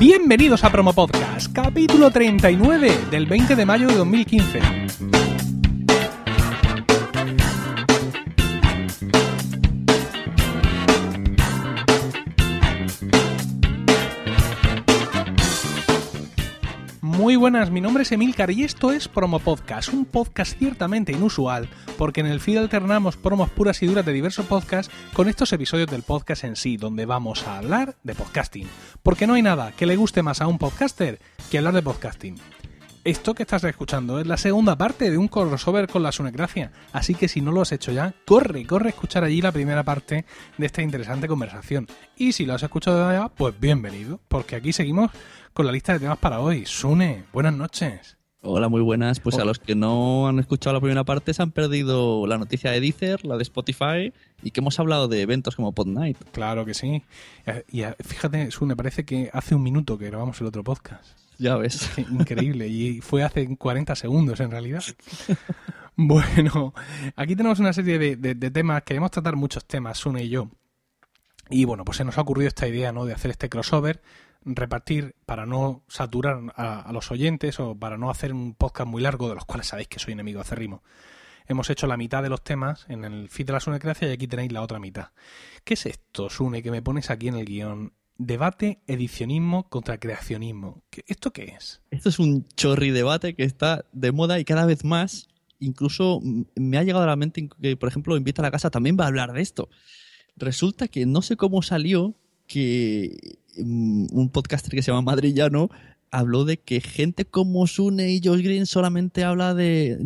Bienvenidos a Promo Podcast, capítulo 39 del 20 de mayo de 2015. Buenas, mi nombre es Emilcar y esto es Promo Podcast, un podcast ciertamente inusual, porque en el feed alternamos promos puras y duras de diversos podcasts con estos episodios del podcast en sí, donde vamos a hablar de podcasting, porque no hay nada que le guste más a un podcaster que hablar de podcasting. Esto que estás escuchando es la segunda parte de un crossover con la Sunecracia, así que si no lo has hecho ya, corre, corre a escuchar allí la primera parte de esta interesante conversación. Y si lo has escuchado ya, pues bienvenido, porque aquí seguimos con la lista de temas para hoy. Sune, buenas noches. Hola, muy buenas. Pues a los que no han escuchado la primera parte se han perdido la noticia de Deezer, la de Spotify y que hemos hablado de eventos como Pod Night. Claro que sí. Eh, Y eh, fíjate, Sune, parece que hace un minuto que grabamos el otro podcast. Ya ves. Increíble. Y fue hace 40 segundos en realidad. Bueno, aquí tenemos una serie de, de- de temas. Queremos tratar muchos temas, Sune y yo. Y bueno, pues se nos ha ocurrido esta idea, ¿no? De hacer este crossover, repartir para no saturar a, los oyentes o para no hacer un podcast muy largo, de los cuales sabéis que soy enemigo acérrimo. Hemos hecho la mitad de los temas en el feed de la Sunecracia y aquí tenéis la otra mitad. ¿Qué es esto, Sune, que me pones aquí en el guion? Debate, edicionismo contra creacionismo. ¿Qué- ¿Esto qué es? Esto es un chorri debate que está de moda y cada vez más. Incluso me ha llegado a la mente que, por ejemplo, Invita a la Casa también va a hablar de esto. Resulta que no sé cómo salió que mm, un podcaster que se llama Madrillano habló de que gente como Sune y Josh Green solamente habla de,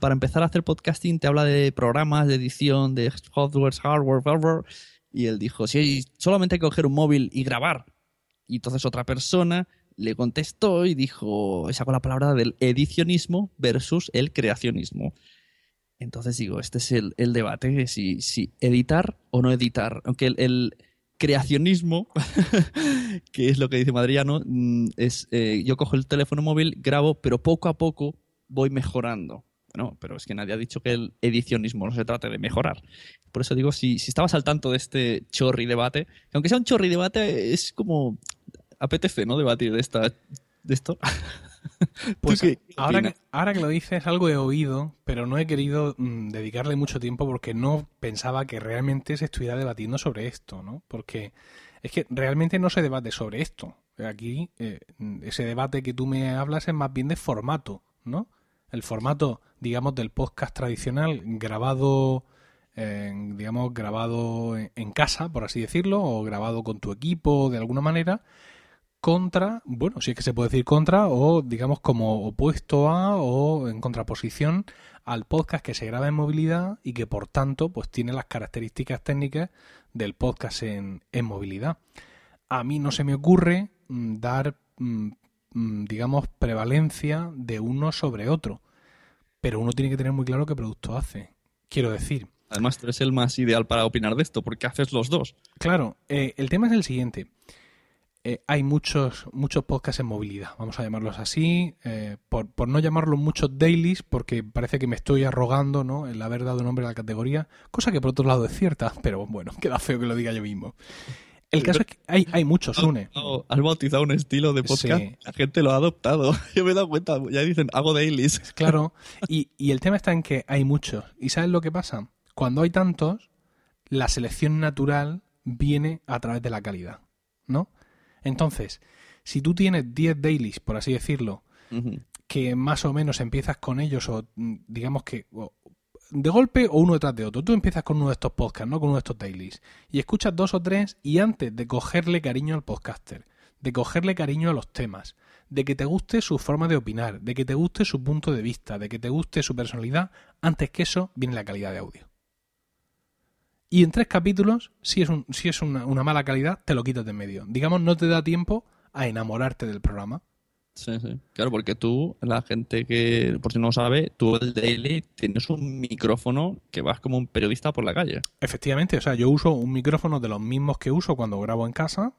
para empezar a hacer podcasting, te habla de programas, de edición, de software, hardware, hardware. Y él dijo, si solamente hay que coger un móvil y grabar. Y entonces otra persona le contestó y dijo, sacó la palabra del edicionismo versus el creacionismo. Entonces digo, este es el, el debate de si, si editar o no editar. Aunque el creacionismo, que es lo que dice Madriano, mm, es eh, yo cojo el teléfono móvil, grabo, pero poco a poco voy mejorando. Bueno, pero es que nadie ha dicho que el edicionismo no se trate de mejorar. Por eso digo, si, si estabas al tanto de este chorri debate, que aunque sea un chorri debate, es como apetece, ¿no? Debatir de esta de esto. Pues ¿Tú qué ahora, que, ahora que lo dices, algo he oído, pero no he querido mm, dedicarle mucho tiempo porque no pensaba que realmente se estuviera debatiendo sobre esto, ¿no? Porque es que realmente no se debate sobre esto. Aquí, eh, ese debate que tú me hablas es más bien de formato, ¿no? El formato, digamos, del podcast tradicional grabado, en, digamos, grabado en, en casa, por así decirlo, o grabado con tu equipo de alguna manera, contra, bueno, si es que se puede decir contra, o digamos como opuesto a o en contraposición al podcast que se graba en movilidad y que por tanto pues tiene las características técnicas del podcast en, en movilidad. A mí no se me ocurre mm, dar, mm, mm, digamos, prevalencia de uno sobre otro, pero uno tiene que tener muy claro qué producto hace. Quiero decir, Además, tú eres el más ideal para opinar de esto, porque haces los dos. Claro, eh, el tema es el siguiente. Eh, hay muchos, muchos podcasts en movilidad, vamos a llamarlos así, eh, por, por no llamarlos muchos dailies, porque parece que me estoy arrogando ¿no? el haber dado nombre a la categoría, cosa que por otro lado es cierta, pero bueno, queda feo que lo diga yo mismo. El caso es que hay, hay muchos, Une. Oh, Has bautizado un estilo de podcast. Sí. La gente lo ha adoptado. Yo me he dado cuenta. Ya dicen, hago dailies. Claro, y, y el tema está en que hay muchos. ¿Y sabes lo que pasa? Cuando hay tantos, la selección natural viene a través de la calidad, ¿no? Entonces, si tú tienes 10 dailies, por así decirlo, que más o menos empiezas con ellos, o mm, digamos que o- de golpe o uno detrás de otro. Tú empiezas con uno de estos podcasts, ¿no? Con uno de estos dailies. Y escuchas dos o tres y antes de cogerle cariño al podcaster, de cogerle cariño a los temas, de que te guste su forma de opinar, de que te guste su punto de vista, de que te guste su personalidad, antes que eso viene la calidad de audio. Y en tres capítulos, si es, un, si es una, una mala calidad, te lo quitas de en medio. Digamos, no te da tiempo a enamorarte del programa. Sí, sí. Claro, porque tú, la gente que, por si no lo sabe, tú el daily tienes un micrófono que vas como un periodista por la calle. Efectivamente, o sea, yo uso un micrófono de los mismos que uso cuando grabo en casa,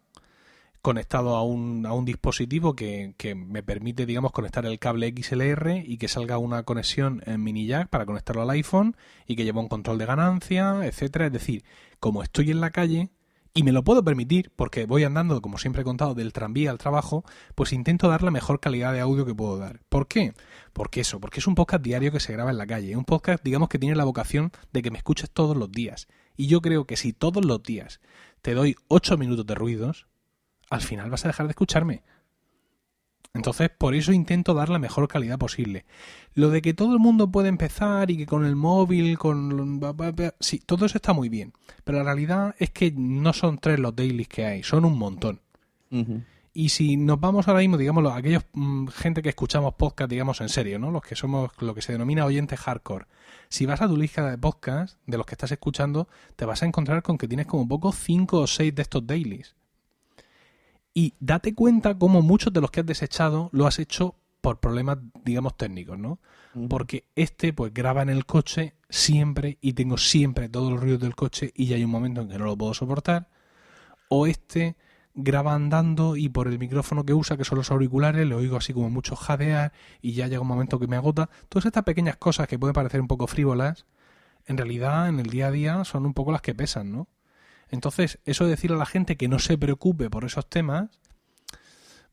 conectado a un, a un dispositivo que, que me permite, digamos, conectar el cable XLR y que salga una conexión en mini jack para conectarlo al iPhone y que lleva un control de ganancia, etcétera. Es decir, como estoy en la calle y me lo puedo permitir porque voy andando, como siempre he contado, del tranvía al trabajo, pues intento dar la mejor calidad de audio que puedo dar. ¿Por qué? Porque eso, porque es un podcast diario que se graba en la calle, un podcast digamos que tiene la vocación de que me escuches todos los días. Y yo creo que si todos los días te doy 8 minutos de ruidos, al final vas a dejar de escucharme. Entonces, por eso intento dar la mejor calidad posible. Lo de que todo el mundo puede empezar y que con el móvil, con... Sí, todo eso está muy bien. Pero la realidad es que no son tres los dailies que hay, son un montón. Y si nos vamos ahora mismo, digamos, aquellos mm, gente que escuchamos podcast, digamos, en serio, ¿no? Los que somos lo que se denomina oyentes hardcore. Si vas a tu lista de podcast, de los que estás escuchando, te vas a encontrar con que tienes como poco cinco o seis de estos dailies. Y date cuenta cómo muchos de los que has desechado lo has hecho por problemas, digamos, técnicos, ¿no? Porque este, pues, graba en el coche siempre y tengo siempre todos los ruidos del coche y ya hay un momento en que no lo puedo soportar. O este graba andando y por el micrófono que usa, que son los auriculares, le oigo así como mucho jadear y ya llega un momento que me agota. Todas estas pequeñas cosas que pueden parecer un poco frívolas, en realidad en el día a día son un poco las que pesan, ¿no? Entonces, eso de decir a la gente que no se preocupe por esos temas,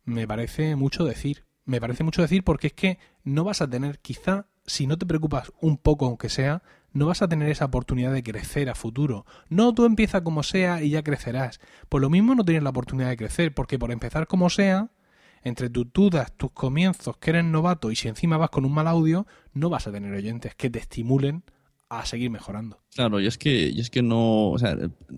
me parece mucho decir. Me parece mucho decir porque es que no vas a tener, quizá, si no te preocupas un poco aunque sea, no vas a tener esa oportunidad de crecer a futuro. No tú empieza como sea y ya crecerás. Pues lo mismo no tienes la oportunidad de crecer, porque por empezar como sea, entre tus dudas, tus comienzos, que eres novato y si encima vas con un mal audio, no vas a tener oyentes que te estimulen a seguir mejorando. Claro, y es que, y es que no,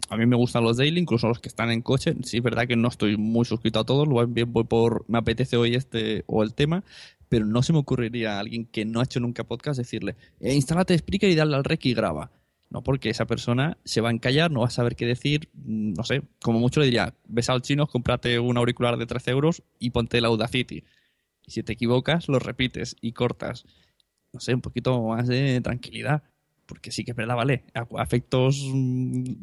a mí me gustan los daily, incluso los que están en coche. Sí, es verdad que no estoy muy suscrito a todos, bien voy por, me apetece hoy este o el tema, pero no se me ocurriría a alguien que no ha hecho nunca podcast decirle, eh, instálate Spreaker y dale al rec y graba. No, porque esa persona se va a encallar, no va a saber qué decir, no sé, como mucho le diría, ves al chino, cómprate un auricular de 13 euros y ponte el Audacity. Y si te equivocas, lo repites y cortas. No sé, un poquito más de tranquilidad porque sí que es verdad, vale, a, efectos mm,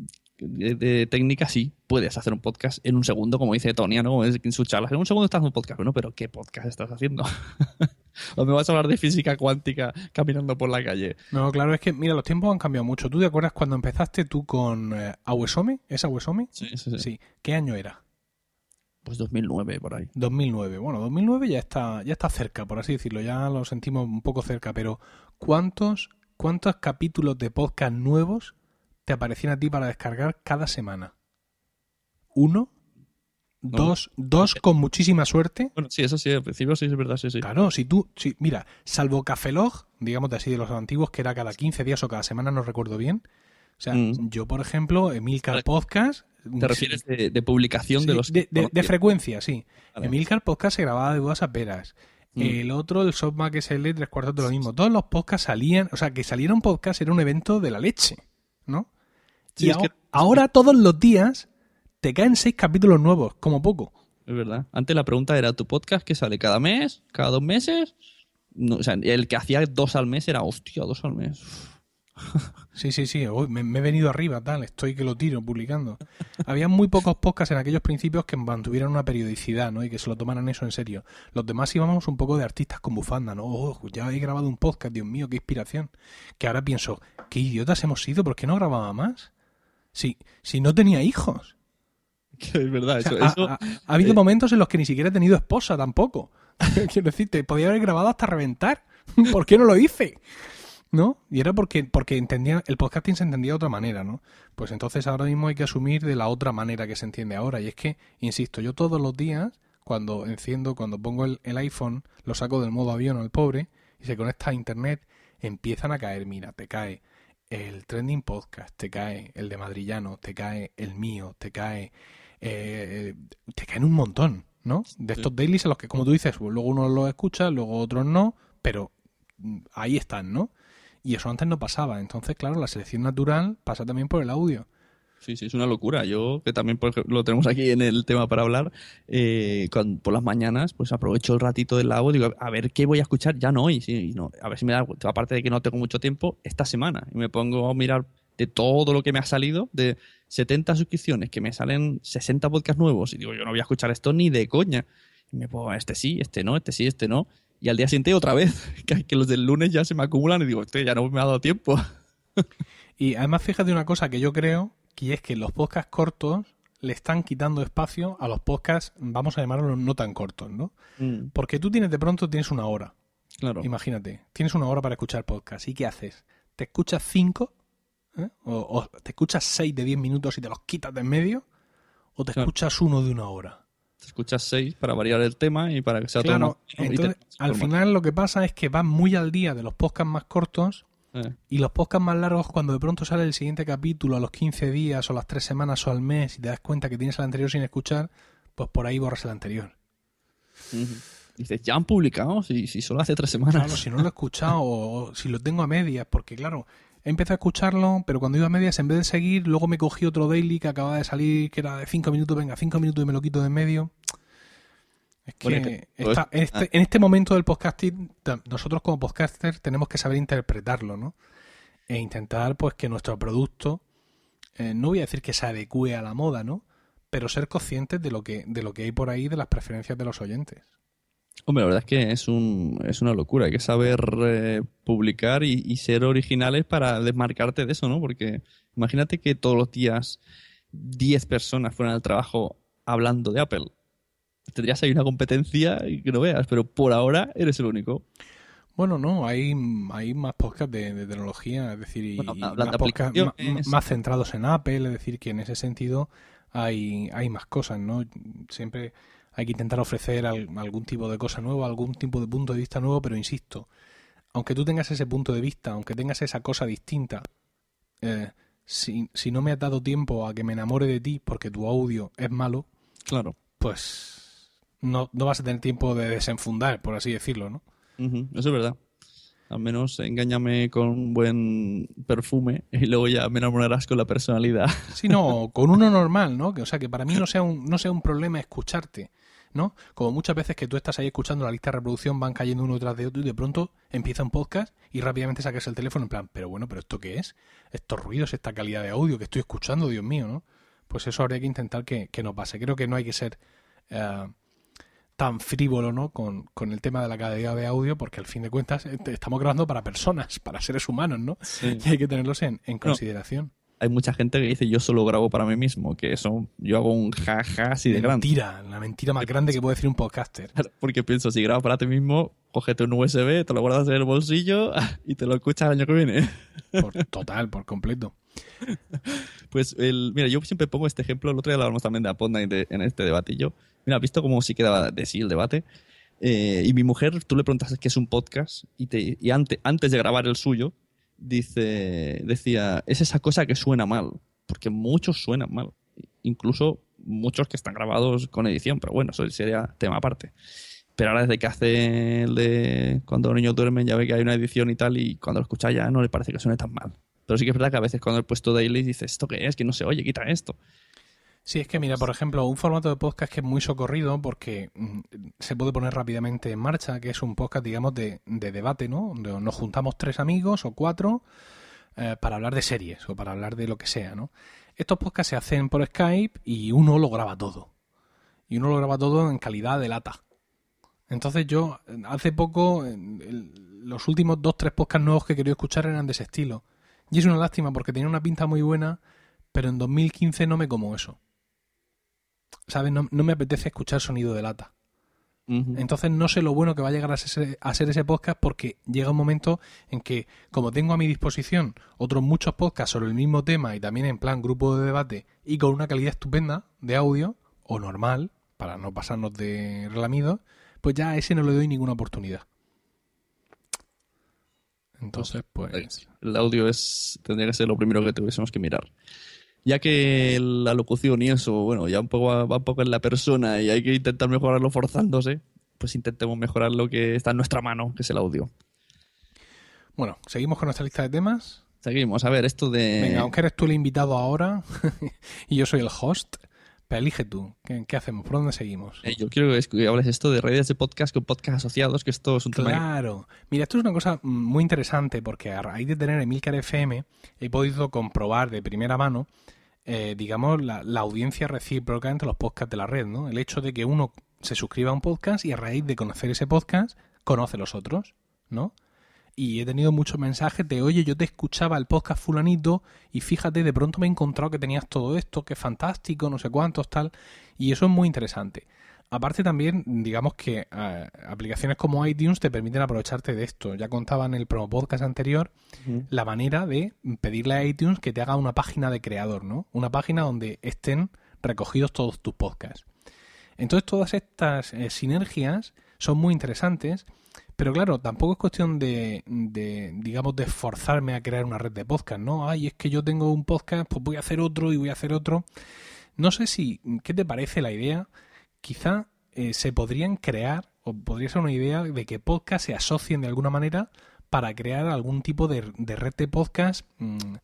de, técnica sí, puedes hacer un podcast en un segundo, como dice Tonia, ¿no? En su charla, en un segundo estás en un podcast, bueno, pero ¿qué podcast estás haciendo? ¿O me vas a hablar de física cuántica caminando por la calle? No, claro, es que, mira, los tiempos han cambiado mucho. ¿Tú te acuerdas cuando empezaste tú con eh, Awesome? ¿Es Awesome? Sí, sí, sí. ¿Qué año era? Pues 2009, por ahí. 2009. Bueno, 2009 ya está, ya está cerca, por así decirlo. Ya lo sentimos un poco cerca, pero ¿cuántos ¿cuántos capítulos de podcast nuevos te aparecían a ti para descargar cada semana? ¿Uno? ¿Dos? ¿Dos con muchísima suerte? Bueno, sí, eso sí, al principio sí es verdad, sí, sí. Claro, si tú, mira, salvo Cafelog, digamos de así de los antiguos, que era cada 15 días o cada semana, no recuerdo bien. O sea, mm. yo, por ejemplo, Emilcar Podcast... ¿Te refieres de, publicación de los... De, de, frecuencia, sí. Emilcar Podcast se grababa de dudas a peras. Mm. El otro, el SoftMac SL, tres cuartos de lo mismo. Todos los podcasts salían, o sea, que saliera un podcast era un evento de la leche, ¿no? y ahora, todos los días te caen seis capítulos nuevos, como poco. Es verdad. Antes la pregunta era, ¿tu podcast que sale cada mes? ¿Cada dos meses? No, o sea, el que hacía dos al mes era, hostia, dos al mes. Sí, sí, sí. me, he venido arriba, tal. Estoy que lo tiro publicando. Había muy pocos podcasts en aquellos principios que mantuvieran una periodicidad, ¿no? Y que se lo tomaran eso en serio. Los demás íbamos un poco de artistas con bufanda, ¿no? Oh, ya he grabado un podcast, Dios mío, qué inspiración. Que ahora pienso, qué idiotas hemos sido, ¿por qué no grababa más? Si, si no tenía hijos. es verdad, eso, ha, habido eh, momentos en los que ni siquiera he tenido esposa tampoco. Quiero decirte, podía haber grabado hasta reventar. ¿Por qué no lo hice? ¿No? Y era porque, porque entendía, el podcasting se entendía de otra manera, ¿no? Pues entonces ahora mismo hay que asumir de la otra manera que se entiende ahora. Y es que, insisto, yo todos los días, cuando enciendo, cuando pongo el, iPhone, lo saco del modo avión al pobre y se conecta a internet, empiezan a caer, mira, te cae el trending podcast, te cae el de Madrillano, te cae el mío, te cae, eh, te caen un montón, ¿no? De estos dailies en los que, como tú dices, luego uno los escucha, luego otros no, pero mm, ahí están, ¿no? Y eso antes no pasaba. Entonces, claro, la selección natural pasa también por el audio. Sí, sí, es una locura. Yo, que también lo tenemos aquí en el tema para hablar, eh, por las mañanas, pues aprovecho el ratito del lago, digo, a ver qué voy a escuchar, ya no hoy, sí, no, a ver si me da, aparte de que no tengo mucho tiempo, esta semana. Y me pongo a mirar de todo lo que me ha salido, de 70 suscripciones, que me salen 60 podcasts nuevos, y digo, yo no voy a escuchar esto ni de coña. Y me pongo, este sí, este no, este sí, este no y al día siguiente otra vez, que, los del lunes ya se me acumulan y digo, este ya no me ha dado tiempo. y además fíjate una cosa que yo creo, que es que los podcasts cortos, le están quitando espacio a los podcasts, vamos a llamarlos no tan cortos, ¿no? Mm, Porque tú tienes de pronto tienes una hora, claro. imagínate, tienes una hora para escuchar podcast. ¿Y qué haces? ¿Te escuchas cinco? ¿eh? O, o te escuchas seis de diez minutos y te los quitas de en medio? ¿O te Claro. escuchas uno de una hora? Te escuchas seis para variar el tema y para que sea todo más- te- entonces al final lo que pasa es que vas muy al día de los podcasts más cortos Eh, y los podcasts más largos cuando de pronto sale el siguiente capítulo a los 15 días o las 3 semanas o al mes y te das cuenta que tienes el anterior sin escuchar, pues por ahí borras el anterior. Dices, ya han publicado, si, si solo hace tres semanas. Claro, si no lo he escuchado o, o si lo tengo a medias, porque claro, empezado a escucharlo, pero cuando iba a medias, en vez de seguir, luego me cogí otro daily que acababa de salir, que era de 5 minutos, venga, 5 minutos y me lo quito de en medio. Es que Bueno, esta- en, este, en este momento del podcasting, nosotros como podcaster tenemos que saber interpretarlo, ¿no? E intentar, pues, que nuestro producto, eh, no voy a decir que se adecue a la moda, ¿no? Pero ser conscientes de lo que, de lo que hay por ahí, de las preferencias de los oyentes. Hombre, la verdad es que es, un, es una locura. Hay que saber eh, publicar y, y ser originales para desmarcarte de eso, ¿no? Porque imagínate que todos los días 10 personas fueran al trabajo hablando de Apple. Tendrías ahí una competencia y que no veas, pero por ahora eres el único. Bueno, no, hay, hay más podcasts de, de tecnología, es decir, y, Bueno, y más aplicaciones. más centrados en Apple, es decir, que en ese sentido hay, hay más cosas, ¿no? Siempre hay que intentar ofrecer al- algún tipo de cosa nueva, algún tipo de punto de vista nuevo, pero insisto, aunque tú tengas ese punto de vista, aunque tengas esa cosa distinta, eh, si, si no me has dado tiempo a que me enamore de ti porque tu audio es malo, Claro. pues no, no vas a tener tiempo de desenfundar, por así decirlo, ¿no? Eso es verdad. Al menos engáñame con un buen perfume y luego ya me enamorarás con la personalidad. Sí, no, con uno normal, ¿no? O sea, que para mí no sea un, no sea un problema escucharte, ¿no? Como muchas veces que tú estás ahí escuchando la lista de reproducción, van cayendo uno tras de otro y de pronto empieza un podcast y rápidamente sacas el teléfono en plan, pero bueno, ¿pero esto qué es? Estos ruidos, esta calidad de audio que estoy escuchando, Dios mío, ¿no? Pues eso habría que intentar que, que no pase. Creo que no hay que ser eh, tan frívolo, ¿no? Con, con el tema de la calidad de audio, porque al fin de cuentas eh, estamos grabando para personas, para seres humanos, ¿no? Y hay que tenerlos en, en consideración. Hay mucha gente que dice yo solo grabo para mí mismo, que eso yo hago un jaja así de grande. mentira, la mentira más grande que puede decir un podcaster. Porque pienso, si grabas para ti mismo, cógete un USB, te lo guardas en el bolsillo y te lo escuchas el año que viene. Por, total, por completo. Pues, el, mira, yo siempre pongo este ejemplo. El otro día hablábamos también de Apodnight de- en este debatillo. Mira, ¿has visto cómo sí quedaba de sí el debate? Eh, y mi mujer, tú le preguntas qué es un podcast y, te, y ante- antes de grabar el suyo, dice, decía, es esa cosa que suena mal. Porque muchos suenan mal. Incluso muchos que están grabados con edición, pero bueno, eso sería tema aparte. Pero ahora desde que hace el de cuando los niños duermen ya ve que hay una edición y tal y cuando lo escucha ya no le parece que suene tan mal. Pero sí que es verdad que a veces cuando he puesto daily dices, ¿esto qué es? Que no se oye, quita esto. Sí, es que mira, por ejemplo, un formato de podcast que es muy socorrido porque mm, se puede poner rápidamente en marcha, que es un podcast, digamos, de, de debate, ¿no? Donde nos juntamos tres amigos o cuatro eh, para hablar de series o para hablar de lo que sea, ¿no? Estos podcasts se hacen por Skype y uno lo graba todo. Y uno lo graba todo en calidad de lata. Entonces yo, hace poco, los últimos dos, tres podcasts nuevos que quería escuchar eran de ese estilo. Y es una lástima porque tenía una pinta muy buena, pero en 2015 no me como eso. ¿Sabes? No, no me apetece escuchar sonido de lata. Entonces no sé lo bueno que va a llegar a ser, a ser ese podcast porque llega un momento en que, como tengo a mi disposición otros muchos podcasts sobre el mismo tema y también en plan grupo de debate y con una calidad estupenda de audio, o normal, para no pasarnos de relamidos, pues ya a ese no le doy ninguna oportunidad. Entonces, pues... El audio es tendría que ser lo primero que tuviésemos que mirar. Ya que la locución y eso, bueno, ya un poco va, va un poco en la persona y hay que intentar mejorarlo forzándose, pues intentemos mejorar lo que está en nuestra mano, que es el audio. Bueno, seguimos con nuestra lista de temas. Seguimos, a ver, esto de... Venga, aunque eres tú el invitado ahora y yo soy el host, elige tú. ¿Qué, qué hacemos? ¿Por dónde seguimos? Eh, yo quiero que es- que hables esto de redes de podcast con podcast asociados, que esto es un tema Claro. Mira, esto es una cosa muy interesante porque a raíz de tener Emilcar FM he podido comprobar de primera mano, eh, digamos, la, la audiencia recíproca entre los podcasts de la red, ¿no? El hecho de que uno se suscriba a un podcast y a raíz de conocer ese podcast conoce los otros, ¿no? Y he tenido muchos mensajes de, oye, yo te escuchaba el podcast fulanito y fíjate, de pronto me he encontrado que tenías todo esto, que es fantástico, no sé cuántos, tal, y eso es muy interesante. Aparte también, digamos que eh, aplicaciones como iTunes te permiten aprovecharte de esto. Ya contaba en el promo podcast anterior la manera de pedirle a iTunes que te haga una página de creador, ¿no? Una página donde estén recogidos todos tus podcasts. Entonces todas estas eh, sinergias son muy interesantes, pero claro, tampoco es cuestión de, de, digamos, de esforzarme a crear una red de podcast, ¿no? Ay, es que yo tengo un podcast, pues voy a hacer otro y voy a hacer otro. No sé si, ¿qué te parece la idea? quizá eh, se podrían crear, o podría ser una idea de que podcast se asocien de alguna manera para crear algún tipo de, red de podcast, mm,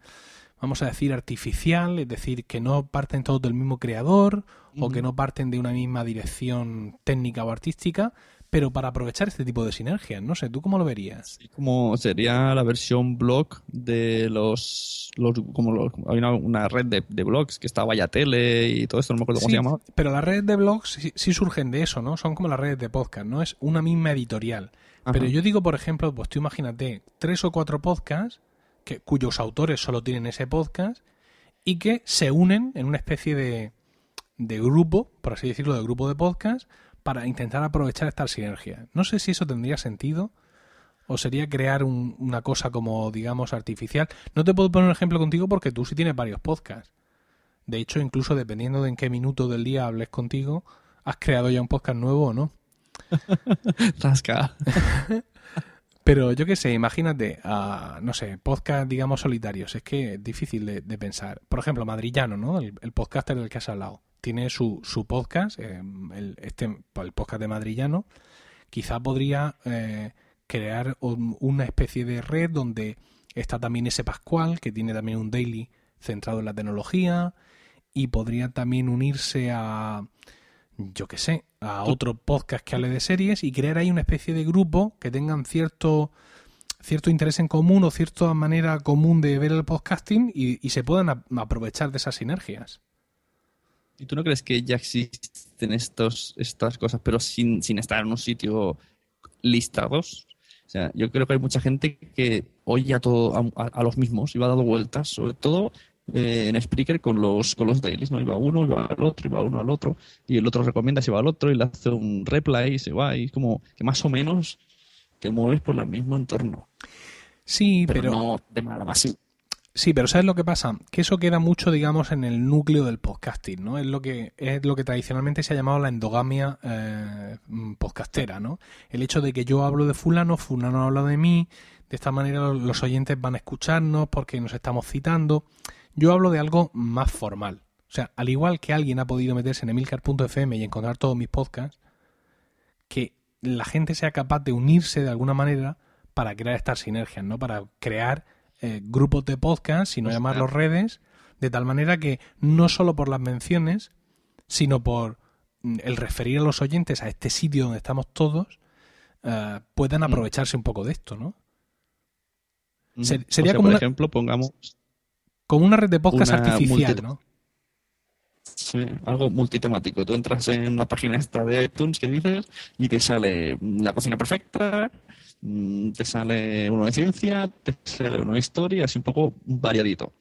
vamos a decir, artificial, es decir, que no parten todos del mismo creador o que no parten de una misma dirección técnica o artística, pero para aprovechar este tipo de sinergias. No sé, ¿tú cómo lo verías? como sería la versión blog de los. como hay una, red de, blogs que está Vaya Tele y todo esto, no me acuerdo cómo se llama. Pero las redes de blogs sí, surgen de eso, ¿no? Son como las redes de podcast, ¿no? Es una misma editorial. Pero yo digo, por ejemplo, pues tú imagínate tres o cuatro podcasts que, cuyos autores solo tienen ese podcast y que se unen en una especie de, de grupo, por así decirlo, de grupo de podcast para intentar aprovechar esta sinergia. No sé si eso tendría sentido o sería crear una cosa como, digamos, artificial. No te puedo poner un ejemplo contigo porque tú sí tienes varios podcasts. De hecho, incluso dependiendo de en qué minuto del día hables contigo, has creado ya un podcast nuevo o no. Rasca. Pero yo qué sé, imagínate, no sé, podcast, digamos, solitarios. Es que es difícil de, pensar. Por ejemplo, Madrillano, ¿no? El, el podcaster del que has hablado tiene su, su podcast, eh, el, este, el podcast de Madrillano, quizá podría eh, crear una especie de red donde está también ese Pascual, que tiene también un daily centrado en la tecnología, y podría también unirse a, yo qué sé, a otro podcast que hable de series y crear ahí una especie de grupo que tengan cierto cierto interés en común o cierta manera común de ver el podcasting y, y se puedan aprovechar de esas sinergias. ¿Y tú no crees que ya existen estos, estas cosas, pero sin, sin estar en un sitio listados? O sea, yo creo que hay mucha gente que oye a, todo, a, los mismos y va dando vueltas, sobre todo eh, en Spreaker con los, con los dailies, ¿no? Iba uno, iba al otro, iba uno al otro, y el otro recomienda, se va al otro y le hace un replay y se va, y es como que más o menos te mueves por el mismo entorno. Sí, pero, pero... no de manera masiva. Sí, pero ¿sabes lo que pasa? Que eso queda mucho, digamos, en el núcleo del podcasting, ¿no? Es lo que, es lo que tradicionalmente se ha llamado la endogamia eh, podcastera, ¿no? El hecho de que yo hablo de fulano, fulano habla de mí, de esta manera los oyentes van a escucharnos porque nos estamos citando. Yo hablo de algo más formal. O sea, al igual que alguien ha podido meterse en emilcar.fm y encontrar todos mis podcasts, que la gente sea capaz de unirse de alguna manera para crear estas sinergias, ¿no? Para crear eh, grupos de podcast, sino llamarlos redes, de tal manera que no solo por las menciones, sino por mm, el referir a los oyentes a este sitio donde estamos todos, eh, puedan mm. aprovecharse un poco de esto, ¿no? Mm. sería como, por ejemplo, pongamos... Como una red de podcast artificial, ¿no? Sí, algo multitemático. Tú entras en una página esta de iTunes que dices y te sale la cocina perfecta, te sale uno de ciencia, te sale uno de historia, así un poco variadito.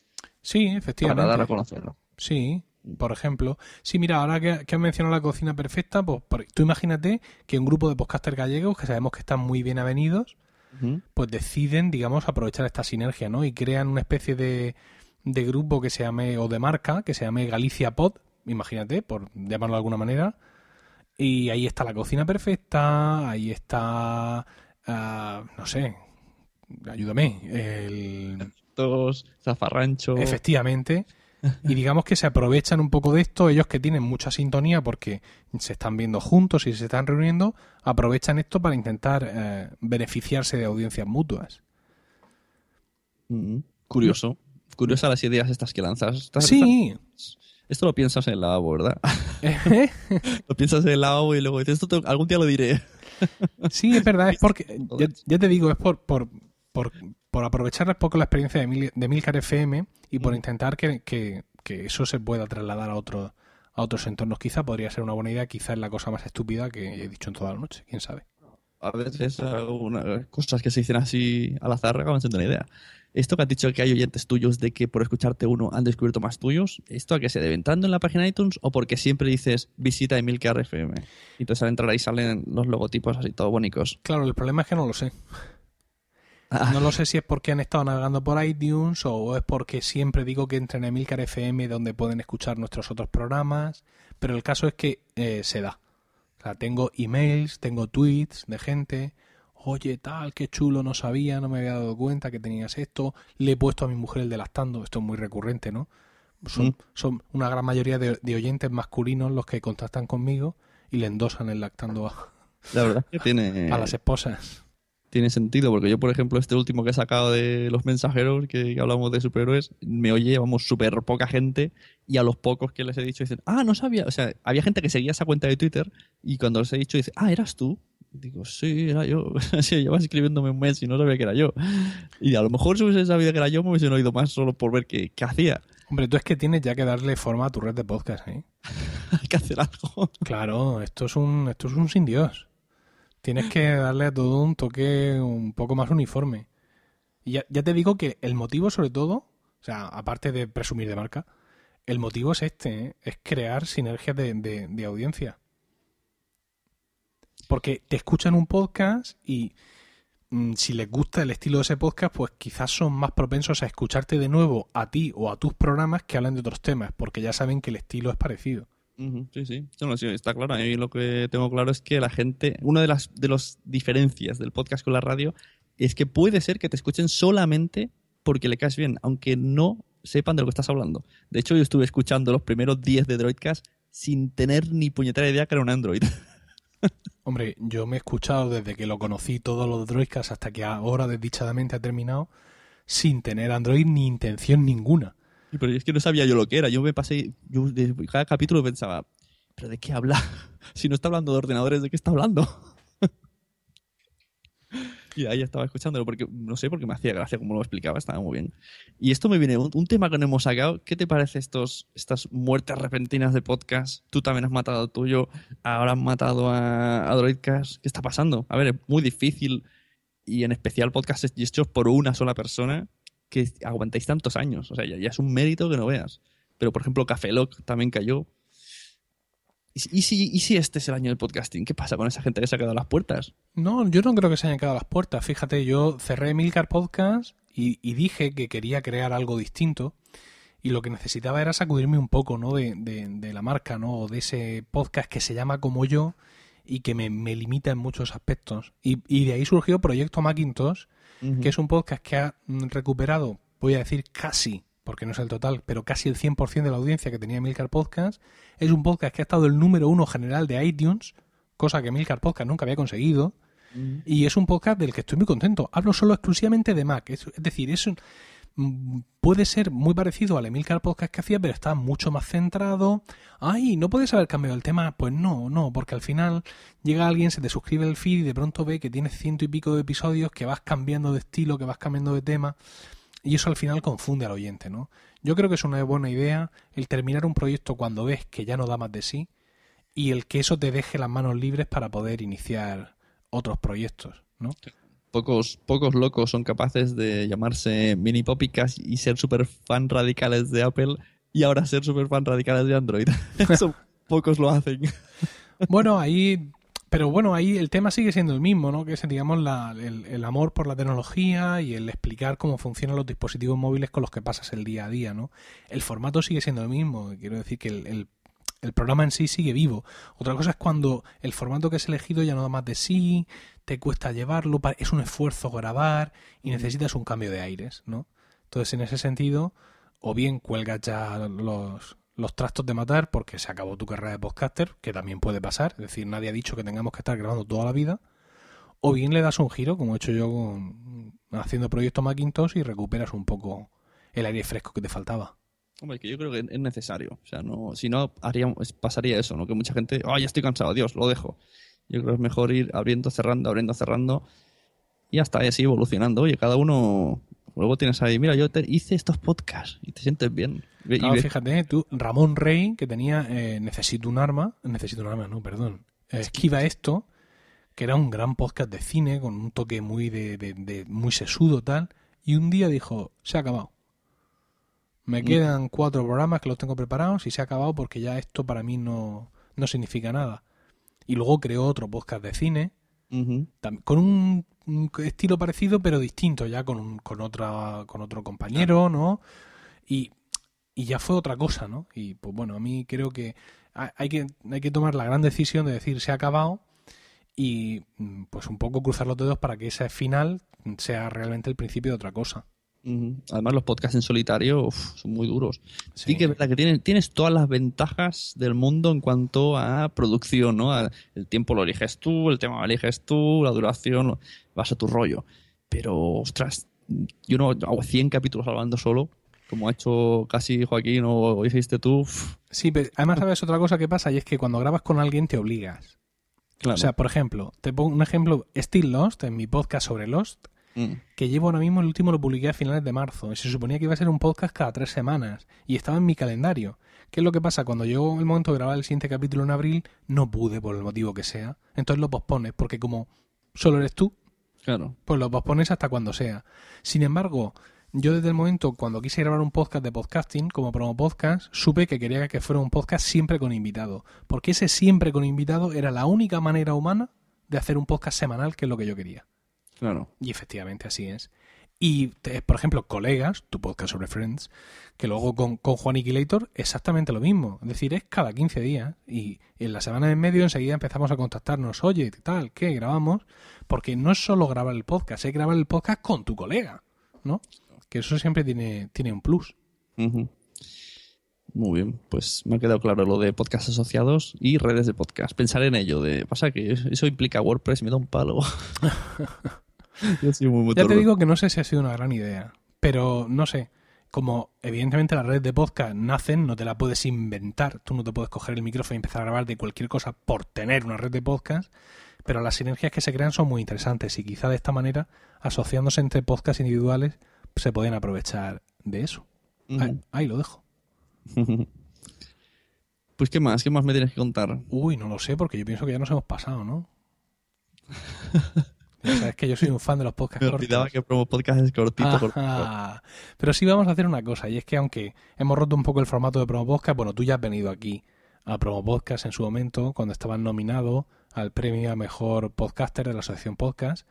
Sí, efectivamente. Para dar a conocerlo. Sí, por ejemplo. Sí, mira, ahora que, que has mencionado la cocina perfecta, pues tú imagínate que un grupo de podcasters gallegos, que sabemos que están muy bien avenidos, pues deciden, digamos, aprovechar esta sinergia, ¿no? Y crean una especie de, de grupo que se llame, o de marca, que se llame Galicia Pod, imagínate, por llamarlo de alguna manera. Y ahí está la cocina perfecta, ahí está Ah, no sé, ayúdame. El... zafarrancho. Efectivamente. Y digamos que se aprovechan un poco de esto, ellos que tienen mucha sintonía porque se están viendo juntos y se están reuniendo, aprovechan esto para intentar eh, beneficiarse de audiencias mutuas. Mm, curioso. Curiosa las ideas estas que lanzas. sí. Esto lo piensas en el lavabo, ¿verdad? ¿Eh? lo piensas en el lavabo y luego dices, esto algún día lo diré. Sí, es verdad, es porque, ya, te digo, es por, por, por, por aprovechar un poco la experiencia de, de Milcar FM y por mm. intentar que, que, eso se pueda trasladar a, otro, a otros entornos. Quizá podría ser una buena idea, quizá es la cosa más estúpida que he dicho en toda la noche, quién sabe. a veces algunas cosas que se dicen así al azar acaban siendo una idea. Esto que has dicho que hay oyentes tuyos de que por escucharte uno han descubierto más tuyos, ¿esto a qué se debe? ¿Entrando en la página de iTunes o porque siempre dices visita Emilcar FM? Y entonces al entrar ahí salen los logotipos así todo bonitos. Claro, el problema es que no lo sé. Ah. No lo sé si es porque han estado navegando por iTunes o es porque siempre digo que entren en Emilcar FM donde pueden escuchar nuestros otros programas, pero el caso es que eh, se da. O sea, tengo emails, tengo tweets de gente, oye tal, qué chulo, no sabía, no me había dado cuenta que tenías esto, le he puesto a mi mujer el de lactando, esto es muy recurrente, ¿no? Son, son una gran mayoría de, de oyentes masculinos los que contactan conmigo y le endosan el lactando a, La verdad es que tiene, a las esposas. Tiene sentido, porque yo, por ejemplo, este último que he sacado de los mensajeros, que, que hablamos de superhéroes, me oye, vamos, súper poca gente, y a los pocos que les he dicho dicen, ah, no sabía, o sea, había gente que seguía esa cuenta de Twitter, y cuando les he dicho, dice, ah, ¿eras tú? Digo, sí, era yo. sí, llevas escribiéndome un mes y no sabía que era yo. Y a lo mejor si hubiese sabido que era yo, me hubiesen oído más solo por ver qué, qué hacía. Hombre, tú es que tienes ya que darle forma a tu red de podcast, ¿eh? Hay que hacer algo. Claro, esto es un, esto es un sin Dios. Tienes que darle a todo un toque un poco más uniforme. Y ya, ya te digo que el motivo, sobre todo, o sea, aparte de presumir de marca, el motivo es este, ¿eh? es crear sinergias de, de- audiencia. Porque te escuchan un podcast y mm, si les gusta el estilo de ese podcast, pues quizás son más propensos a escucharte de nuevo a ti o a tus programas que hablan de otros temas, porque ya saben que el estilo es parecido. Sí, sí. No, no, sí, está claro. A mí lo que tengo claro es que la gente, una de las de las diferencias del podcast con la radio es que puede ser que te escuchen solamente porque le caes bien, aunque no sepan de lo que estás hablando. De hecho, yo estuve escuchando los primeros 10 de Droidcast sin tener ni puñetera idea que era un Android. Hombre, yo me he escuchado desde que lo conocí todos los Droidcast hasta que ahora desdichadamente ha terminado sin tener Android ni intención ninguna. Pero es que no sabía yo lo que era. Yo me pasé, yo de cada capítulo pensaba, ¿pero de qué habla? Si no está hablando de ordenadores, ¿de qué está hablando? y ahí estaba escuchándolo porque, no sé, porque me hacía gracia como lo explicaba, estaba muy bien. Y esto me viene, un, un tema que no hemos sacado, ¿qué te parece estos, estas muertes repentinas de podcast? Tú también has matado al tuyo, ahora has matado a, a Droidcast. ¿Qué está pasando? A ver, es muy difícil y en especial podcasts hechos por una sola persona que aguantáis tantos años. O sea, ya, es un mérito que no veas. Pero, por ejemplo, Café Lock también cayó. ¿Y, si- y si, ¿Y si este es el año del podcasting? ¿Qué pasa con esa gente que se ha quedado a las puertas? No, yo no creo que se hayan quedado las puertas. Fíjate, yo cerré Milcar Podcast y, dije que quería crear algo distinto y lo que necesitaba era sacudirme un poco, ¿no? De, la marca, ¿no? O de ese podcast que se llama como yo y que me, me limita en muchos aspectos. Y, y de ahí surgió Proyecto Macintosh, que es un podcast que ha mm, recuperado, voy a decir casi, porque no es el total, pero casi el 100% de la audiencia que tenía Milcar Podcast. Es un podcast que ha estado el número uno general de iTunes, cosa que Milcar Podcast nunca había conseguido. Y es un podcast del que estoy muy contento. Hablo solo exclusivamente de Mac. Es, es decir, es un- puede ser muy parecido al Emilcar Podcast que hacía, pero está mucho más centrado. Ay, ¿no puedes haber cambiado el tema? Pues no, no, porque al final llega alguien, se te suscribe el feed y de pronto ve que tienes ciento y pico de episodios, que vas cambiando de estilo, que vas cambiando de tema. Y eso al final confunde al oyente, ¿no? Yo creo que es una buena idea el terminar un proyecto cuando ves que ya no da más de sí y el que eso te deje las manos libres para poder iniciar otros proyectos, ¿no? Pocos, pocos locos son capaces de llamarse mini popicas y ser super fan radicales de Apple y ahora ser super fan radicales de Android. Eso pocos lo hacen. Bueno, ahí, pero bueno, ahí el tema sigue siendo el mismo, ¿no? Que es, digamos, la- el, el amor por la tecnología y el explicar cómo funcionan los dispositivos móviles con los que pasas el día a día, ¿no? El formato sigue siendo el mismo, quiero decir que el, el- el programa en sí sigue vivo. Otra cosa es cuando el formato que has elegido ya no da más de sí, te cuesta llevarlo, es un esfuerzo grabar y necesitas un cambio de aires, ¿no? Entonces, en ese sentido, o bien cuelgas ya los, los trastos de matar porque se acabó tu carrera de podcaster, que también puede pasar, es decir, nadie ha dicho que tengamos que estar grabando toda la vida, o bien le das un giro, como he hecho yo con, haciendo proyecto Macintosh y recuperas un poco el aire fresco que te faltaba. Hombre, que yo creo que es necesario. O sea, no, si no, pasaría eso, ¿no? Que mucha gente, oh, ya estoy cansado, Dios, lo dejo. Yo creo que es mejor ir abriendo, cerrando, abriendo, cerrando y hasta ahí así evolucionando. Oye, cada uno. Luego tienes ahí, mira, yo te hice estos podcasts y te sientes bien. Y Claro, fíjate, tú, Ramón Rey, que tenía eh, Necesito un arma, necesito un arma, no, perdón, eh, esquiva esto, que era un gran podcast de cine con un toque muy de, de- de- muy sesudo tal, y un día dijo, se ha acabado. Me quedan cuatro programas que los tengo preparados y se ha acabado porque ya esto para mí no, no significa nada. Y luego creó otro podcast de cine con un, un estilo parecido pero distinto ya con, un- con otra con otro compañero no y, y ya fue otra cosa no y pues bueno a mí creo que ha- hay que hay que tomar la gran decisión de decir se ha acabado y mm, pues un poco cruzar los dedos para que ese final sea realmente el principio de otra cosa. Además, los podcasts en solitario uf, son muy duros. Sí, Sí. que es verdad que tienes, tienes todas las ventajas del mundo en cuanto a producción, ¿no? A- el tiempo lo eliges tú, el tema lo eliges tú, la duración, vas a tu rollo. Pero, ostras, yo no hago 100 capítulos hablando solo, como ha hecho casi Joaquín o hiciste tú. uf, sí pero además sabes otra cosa que pasa y es que cuando grabas con alguien te obligas claro. o sea por ejemplo te pongo un ejemplo Still Lost en mi podcast sobre Lost Mm, que llevo ahora mismo, el último lo publiqué a finales de marzo, y se suponía que iba a ser un podcast cada tres semanas, y estaba en mi calendario. ¿Qué es lo que pasa? Cuando llegó el momento de grabar el siguiente capítulo en abril, no pude, por el motivo que sea. Entonces lo pospones, porque como solo eres tú, claro. pues lo pospones hasta cuando sea. Sin embargo, yo desde el momento cuando quise grabar un podcast de podcasting, como promo podcast, supe que quería que fuera un podcast siempre con invitado, porque ese siempre con invitado era la única manera humana de hacer un podcast semanal, que es lo que yo quería. Claro. Y efectivamente así es. Y, te- por ejemplo, colegas, tu podcast sobre Friends, que luego con, con Juan Iquilator, exactamente lo mismo. Es decir, es cada 15 días. Y en la semana de en medio enseguida empezamos a contactarnos. Oye, ¿qué tal? ¿Qué? ¿Grabamos? Porque no es solo grabar el podcast, es grabar el podcast con tu colega, ¿no? Que eso siempre tiene, tiene un plus. Muy bien, pues me ha quedado claro lo de podcast asociados y redes de podcast. Pensar en ello. De, pasa que eso implica WordPress y me da un palo. Yo soy muy Ya te digo que no sé si ha sido una gran idea, pero no sé. Como evidentemente las redes de podcast nacen, no te la puedes inventar. Tú no te puedes coger el micrófono y empezar a grabar de cualquier cosa por tener una red de podcast. Pero las sinergias que se crean son muy interesantes y quizá de esta manera, asociándose entre podcasts individuales, se pueden aprovechar de eso. Ahí, ahí lo dejo. Pues qué más, qué más me tienes que contar. Uy, no lo sé, porque yo pienso que ya nos hemos pasado, ¿no? Ya sabes que yo soy un fan de los podcasts Me cortos. olvidaba que promo podcast es cortito. Pero sí vamos a hacer una cosa, y es que aunque hemos roto un poco el formato de Promo Podcast, bueno, tú ya has venido aquí a Promo Podcast en su momento, cuando estabas nominado al premio a Mejor Podcaster de la Asociación Podcast,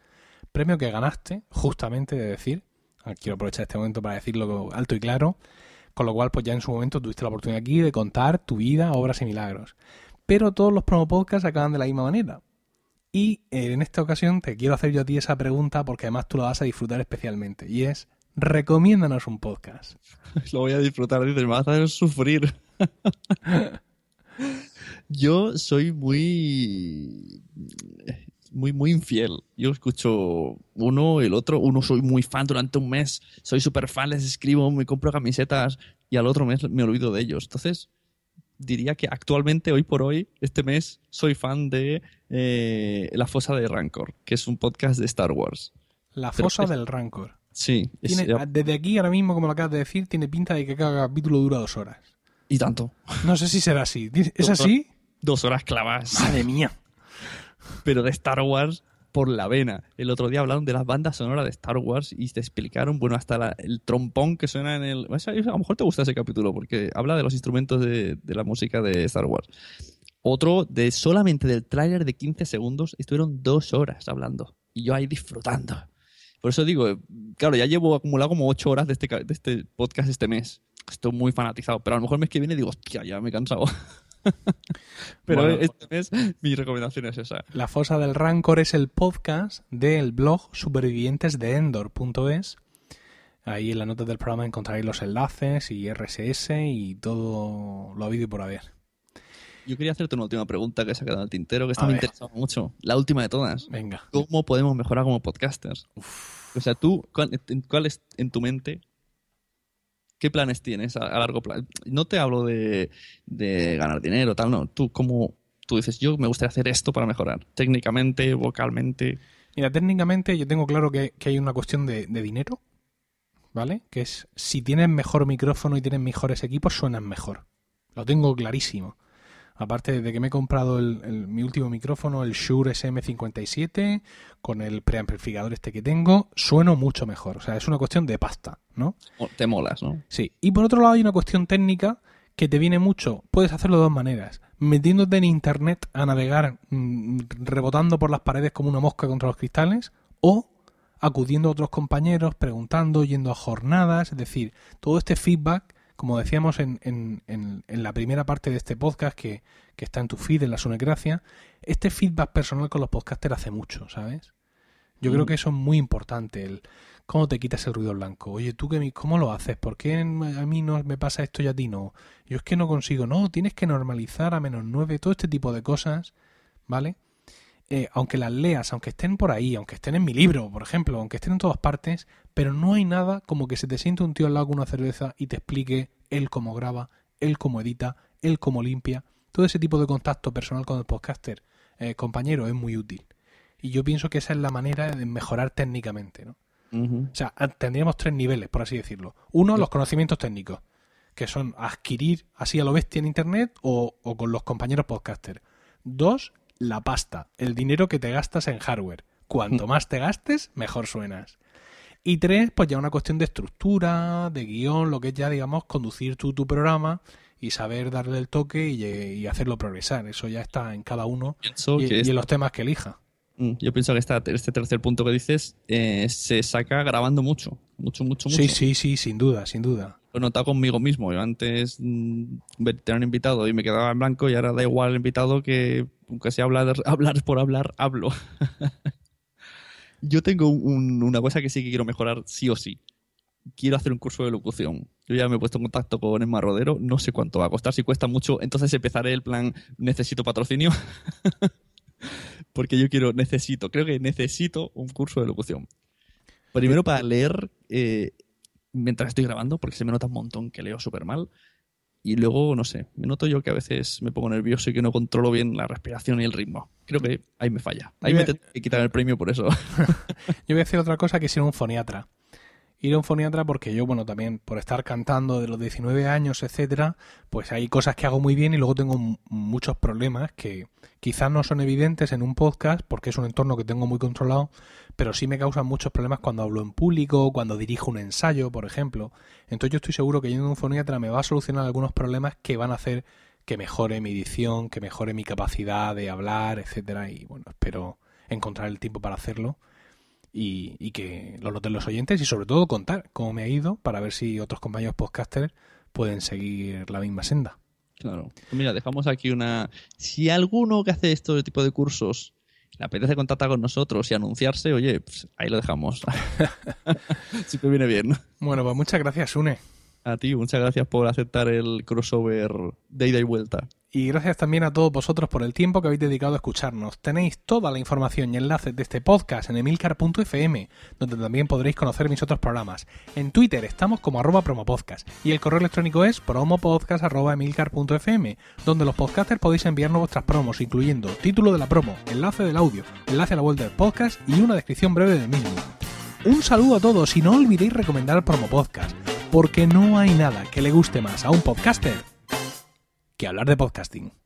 premio que ganaste, justamente de decir, ah, quiero aprovechar este momento para decirlo alto y claro, con lo cual pues ya en su momento tuviste la oportunidad aquí de contar tu vida, obras y milagros. Pero todos los Promo Podcasts acaban de la misma manera. Y eh, en esta ocasión te quiero hacer yo a ti esa pregunta porque además tú la vas a disfrutar especialmente. Y es, recomiéndanos un podcast. Lo voy a disfrutar, dices, me vas a hacer sufrir. Yo soy muy. Muy, muy infiel. Yo escucho uno, el otro. Uno soy muy fan durante un mes. Soy súper fan, les escribo, me compro camisetas. Y al otro mes me olvido de ellos. Entonces, diría que actualmente, hoy por hoy, este mes, soy fan de eh, La Fosa de Rancor, que es un podcast de Star Wars. La fosa del rancor. Sí, es- Tiene- desde aquí, ahora mismo, como lo acabas de decir, tiene pinta de que cada capítulo dura dos horas. y tanto. No sé si será así. ¿Es así? Dos horas clavas. Madre mía. pero de Star Wars por la vena. El otro día hablaron de las bandas sonoras de Star Wars y te explicaron, bueno, hasta la- el trompón que suena en el... A lo mejor te gusta ese capítulo porque habla de los instrumentos de, de la música de Star Wars. Otro de solamente del tráiler de 15 segundos, estuvieron dos horas hablando. Y yo ahí disfrutando. Por eso digo, claro, ya llevo acumulado como ocho horas de este, de este podcast este mes. Estoy muy fanatizado, pero a lo mejor el mes que viene digo, hostia, ya me he cansado. pero Bueno. este mes mi recomendación es esa. La fosa del rancor es el podcast del blog supervivientes de Endor.es. Ahí en las notas del programa encontraréis los enlaces y RSS y todo lo habido y por haber. Yo quería hacerte una última pregunta que se ha quedado en el tintero, que esta A me ver. interesaba mucho. La última de todas. Venga. ¿Cómo podemos mejorar como podcasters? O sea, tú, ¿cuál, en- cuál es en tu mente? ¿Qué planes tienes a, a largo plazo? No te hablo de, de ganar dinero, tal, no. Tú, ¿cómo, tú dices, yo me gustaría hacer esto para mejorar? Técnicamente, vocalmente. Mira, técnicamente yo tengo claro que, que hay una cuestión de, de dinero, ¿vale? Que es si tienes mejor micrófono y tienes mejores equipos, suenan mejor. Lo tengo clarísimo. Aparte de que me he comprado el, el- mi último micrófono, el Shure SM57, con el preamplificador este que tengo, sueno mucho mejor. O sea, es una cuestión de pasta, ¿no? Te molas, ¿no? Sí. Y por otro lado hay una cuestión técnica que te viene mucho. Puedes hacerlo de dos maneras. Metiéndote en internet a navegar mm, rebotando por las paredes como una mosca contra los cristales o acudiendo a otros compañeros, preguntando, yendo a jornadas. Es decir, todo este feedback, como decíamos en, en- en- en la primera parte de este podcast que, que está en tu feed, en la Sunecracia, este feedback personal con los podcasters hace mucho, ¿sabes? Yo creo Mm. que eso es muy importante, el cómo te quitas el ruido blanco. Oye, tú que mi- cómo lo haces, ¿por qué a mí no me pasa esto y a ti no? Yo es que no consigo, no, tienes que normalizar a menos nueve, todo este tipo de cosas, ¿vale? Eh, aunque las leas, aunque estén por ahí, aunque estén en mi libro, por ejemplo, aunque estén en todas partes, pero no hay nada como que se te siente un tío al lado con una cerveza y te explique él cómo graba, él cómo edita, él cómo limpia. Todo ese tipo de contacto personal con el podcaster, eh, compañero, es muy útil. Y yo pienso que esa es la manera de mejorar técnicamente, ¿no? O sea, tendríamos tres niveles, por así decirlo. Uno, los conocimientos técnicos, que son adquirir así a lo bestia en Internet o, o con los compañeros podcaster. Dos, la pasta, el dinero que te gastas en hardware. Cuanto más te gastes, mejor suenas. Y tres, pues ya una cuestión de estructura, de guion, lo que es ya, digamos, conducir tú tu programa y saber darle el toque y, y hacerlo progresar. Eso ya está en cada uno Pienso y, que y esta- en los temas que elija. Mm, Yo pienso que esta- este tercer punto que dices eh, se saca grabando mucho. Mucho, mucho, mucho. Sí, sí, sí, sin duda, sin duda. Lo he notado conmigo mismo. Yo antes mm, tener un invitado y me quedaba en blanco y ahora da igual el invitado que, aunque sea hablar, por hablar, hablo. Yo tengo un- una cosa que sí que quiero mejorar sí o sí. Quiero hacer un curso de locución. Yo ya me he puesto en contacto con Emma Rodero. No sé cuánto va a costar. Si cuesta mucho, entonces empezaré el plan necesito patrocinio. Porque yo quiero, necesito, creo que necesito un curso de locución. Primero para leer eh, mientras estoy grabando, porque se me nota un montón que leo súper mal. Y luego, no sé, me noto yo que a veces me pongo nervioso y que no controlo bien la respiración y el ritmo. Creo que ahí me falla. Ahí Yo me voy tendré que quitar el premio por eso. Yo voy a hacer otra cosa que a un foniatra. Ir a un foniatra porque yo, bueno, también por estar cantando de los 19 años, etcétera, pues hay cosas que hago muy bien y luego tengo muchos problemas que quizás no son evidentes en un podcast porque es un entorno que tengo muy controlado, pero sí me causan muchos problemas cuando hablo en público, cuando dirijo un ensayo, por ejemplo. Entonces yo estoy seguro que yendo a un foniatra me va a solucionar algunos problemas que van a hacer que mejore mi edición, que mejore mi capacidad de hablar, etcétera, y bueno, espero encontrar el tiempo para hacerlo y, y que lo noten los oyentes y sobre todo contar cómo me ha ido para ver si otros compañeros podcasters pueden seguir la misma senda. Claro. Pues Mira, dejamos aquí una. Si alguno que hace este tipo de cursos le apetece contactar con nosotros y anunciarse, oye, pues ahí lo dejamos. Siempre viene bien. Bueno, pues muchas gracias, Une. A ti, muchas gracias por aceptar el crossover de ida y vuelta. Y gracias también a todos vosotros por el tiempo que habéis dedicado a escucharnos. Tenéis toda la información y enlaces de este podcast en emilcar.fm, donde también podréis conocer mis otros programas. En Twitter estamos como arroba promopodcast y el correo electrónico es promopodcast.emilcar.fm, donde los podcasters podéis enviarnos vuestras promos, incluyendo título de la promo, enlace del audio, enlace a la web del podcast y una descripción breve del mismo. Un saludo a todos y no olvidéis recomendar el promopodcast, porque no hay nada que le guste más a un podcaster que hablar de podcasting.